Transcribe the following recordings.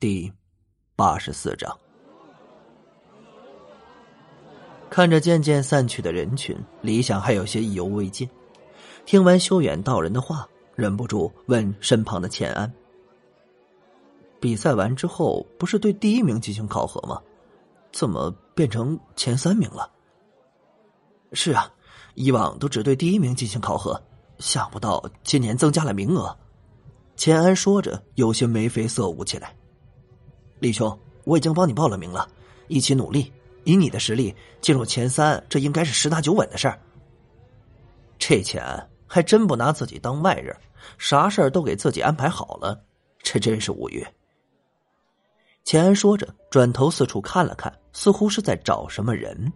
第八十四章，看着渐渐散去的人群，李想还有些意犹未尽。听完修远道人的话，忍不住问身旁的钱安：“比赛完之后，不是对第一名进行考核吗？怎么变成前三名了？”“是啊，以往都只对第一名进行考核，想不到今年增加了名额。”钱安说着，有些眉飞色舞起来。李兄，我已经帮你报了名了，一起努力。以你的实力进入前三，这应该是十拿九稳的事儿。这钱还真不拿自己当外人，啥事儿都给自己安排好了，这真是无语。钱安说着，转头四处看了看，似乎是在找什么人。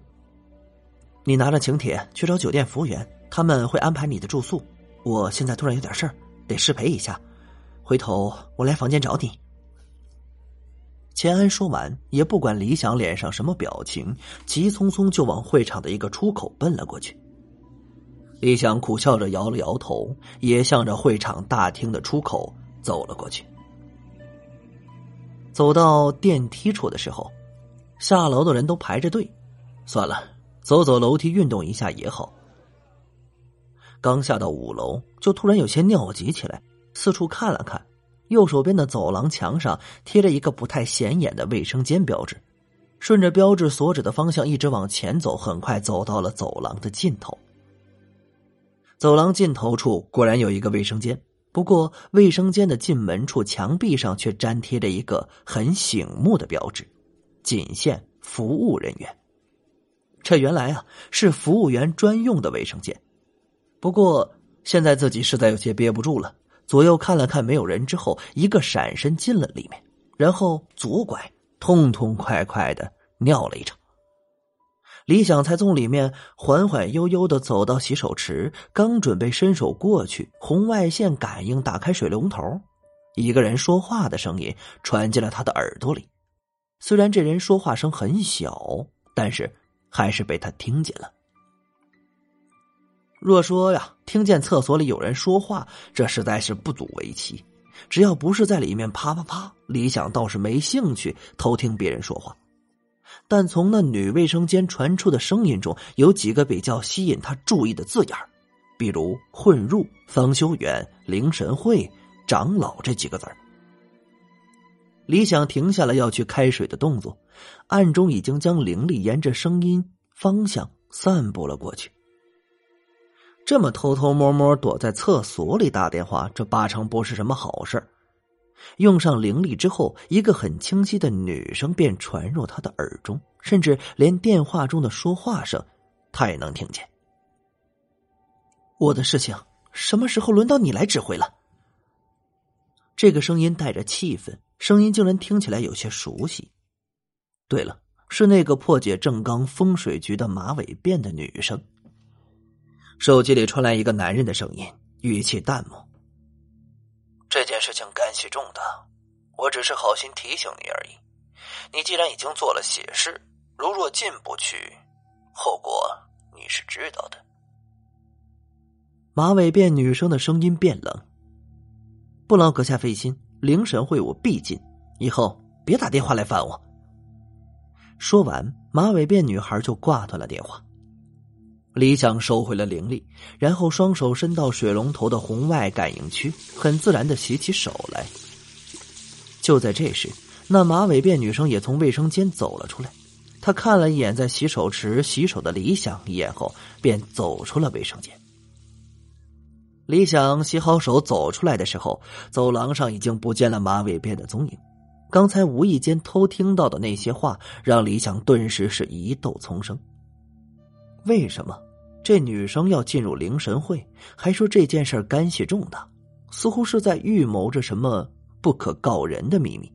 你拿着请帖去找酒店服务员，他们会安排你的住宿。我现在突然有点事儿，得失陪一下，回头我来房间找你。钱安说完，也不管李想脸上什么表情，急匆匆就往会场的一个出口奔了过去。李想苦笑着摇了摇头，也向着会场大厅的出口走了过去。走到电梯处的时候，下楼的人都排着队，算了，走走楼梯运动一下也好。刚下到五楼，就突然有些尿急起来，四处看了看。右手边的走廊墙上贴着一个不太显眼的卫生间标志，顺着标志所指的方向一直往前走，很快走到了走廊的尽头。走廊尽头处果然有一个卫生间，不过卫生间的进门处墙壁上却粘贴着一个很醒目的标志：“仅限服务人员。”这原来啊是服务员专用的卫生间。不过现在自己实在有些憋不住了。左右看了看，没有人之后，一个闪身进了里面，然后左拐，痛痛快快的尿了一场。李想才从里面缓缓悠悠的走到洗手池，刚准备伸手过去，红外线感应打开水龙头，一个人说话的声音传进了他的耳朵里。虽然这人说话声很小，但是还是被他听见了。若说呀，听见厕所里有人说话，这实在是不足为奇。只要不是在里面啪啪啪，李想倒是没兴趣偷听别人说话。但从那女卫生间传出的声音中，有几个比较吸引他注意的字眼比如“混入”“方修远”“灵神会”“长老”这几个字李想停下了要去开水的动作，暗中已经将灵力沿着声音方向散布了过去。这么偷偷摸摸躲在厕所里打电话，这八成不是什么好事用上灵力之后，一个很清晰的女声便传入他的耳中，甚至连电话中的说话声，他也能听见。我的事情什么时候轮到你来指挥了？这个声音带着气氛，声音竟然听起来有些熟悉。对了，是那个破解正刚风水局的马尾辫的女生。手机里传来一个男人的声音，语气淡漠：“这件事情干系重大，我只是好心提醒你而已。你既然已经做了血誓，如若进不去，后果你是知道的。”马尾辫女生的声音变冷：“不劳阁下费心，灵神会我必进，以后别打电话来烦我。”说完，马尾辫女孩就挂断了电话。李想收回了灵力，然后双手伸到水龙头的红外感应区，很自然的洗起手来。就在这时，那马尾辫女生也从卫生间走了出来。她看了一眼在洗手池洗手的李想一眼后，便走出了卫生间。李想洗好手走出来的时候，走廊上已经不见了马尾辫的踪影。刚才无意间偷听到的那些话，让李想顿时是疑窦丛生。为什么这女生要进入灵神会？还说这件事干系重大，似乎是在预谋着什么不可告人的秘密。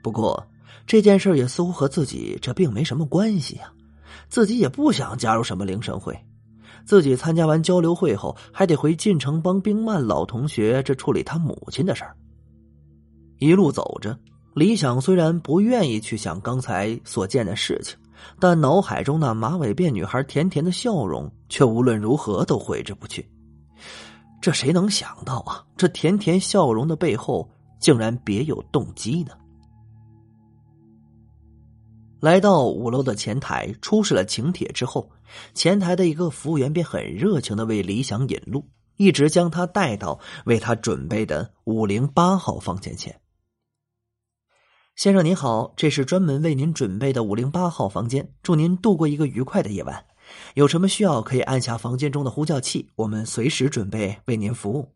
不过这件事也似乎和自己这并没什么关系呀，自己也不想加入什么灵神会。自己参加完交流会后，还得回晋城帮冰曼老同学这处理他母亲的事儿。一路走着，李想虽然不愿意去想刚才所见的事情。但脑海中那马尾辫女孩甜甜的笑容，却无论如何都挥之不去。这谁能想到啊？这甜甜笑容的背后，竟然别有动机呢？来到五楼的前台，出示了请帖之后，前台的一个服务员便很热情的为李想引路，一直将他带到为他准备的五零八号房间前。先生您好，这是专门为您准备的五零八号房间，祝您度过一个愉快的夜晚。有什么需要可以按下房间中的呼叫器，我们随时准备为您服务。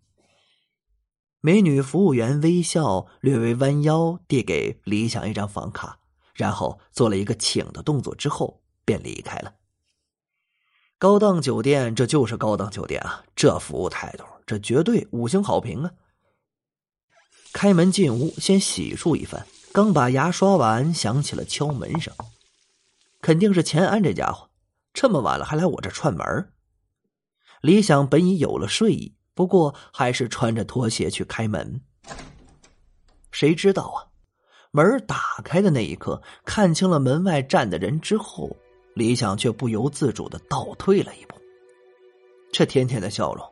美女服务员微笑，略微弯腰递给李想一张房卡。然后做了一个请的动作，之后便离开了。高档酒店，这就是高档酒店啊！这服务态度，这绝对五星好评啊！开门进屋，先洗漱一番，刚把牙刷完，响起了敲门声。肯定是钱安这家伙，这么晚了还来我这串门。李想本已有了睡意，不过还是穿着拖鞋去开门。谁知道啊？门打开的那一刻，看清了门外站的人之后，李想却不由自主的倒退了一步。这甜甜的笑容，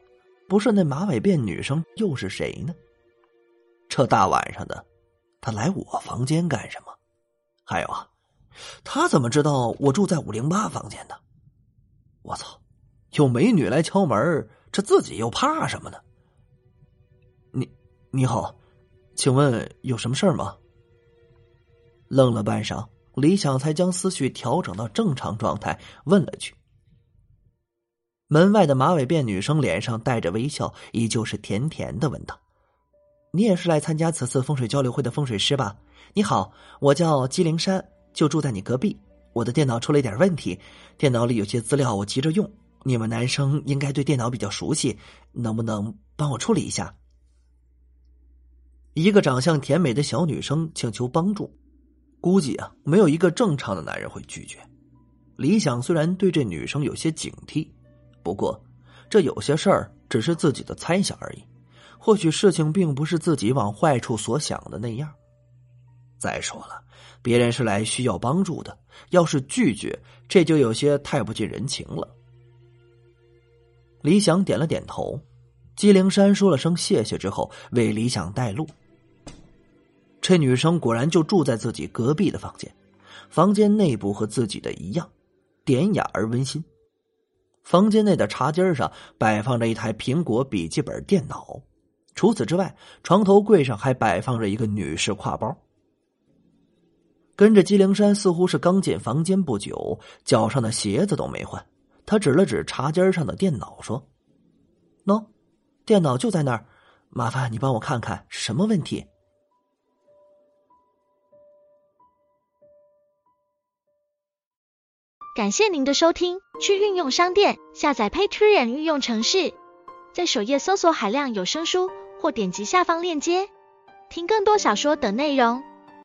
不是那马尾辫女生又是谁呢？这大晚上的，他来我房间干什么？还有啊，他怎么知道我住在五零八房间的？我操，有美女来敲门，这自己又怕什么呢？你你好，请问有什么事儿吗？愣了半晌，李想才将思绪调整到正常状态，问了句：“门外的马尾辫女生脸上带着微笑，依旧是甜甜的问道：‘你也是来参加此次风水交流会的风水师吧？’你好，我叫姬灵山，就住在你隔壁。我的电脑出了一点问题，电脑里有些资料我急着用，你们男生应该对电脑比较熟悉，能不能帮我处理一下？”一个长相甜美的小女生请求帮助。估计啊，没有一个正常的男人会拒绝。李想虽然对这女生有些警惕，不过这有些事儿只是自己的猜想而已，或许事情并不是自己往坏处所想的那样。再说了，别人是来需要帮助的，要是拒绝，这就有些太不近人情了。李想点了点头，姬灵山说了声谢谢之后，为李想带路。这女生果然就住在自己隔壁的房间，房间内部和自己的一样，典雅而温馨。房间内的茶几上摆放着一台苹果笔记本电脑，除此之外，床头柜上还摆放着一个女士挎包。跟着姬灵山似乎是刚进房间不久，脚上的鞋子都没换。他指了指茶几上的电脑，说：“喏，电脑就在那儿，麻烦你帮我看看什么问题。”感谢您的收听，去运用商店下载 Patreon 运用城市，在首页搜索海量有声书，或点击下方链接听更多小说等内容。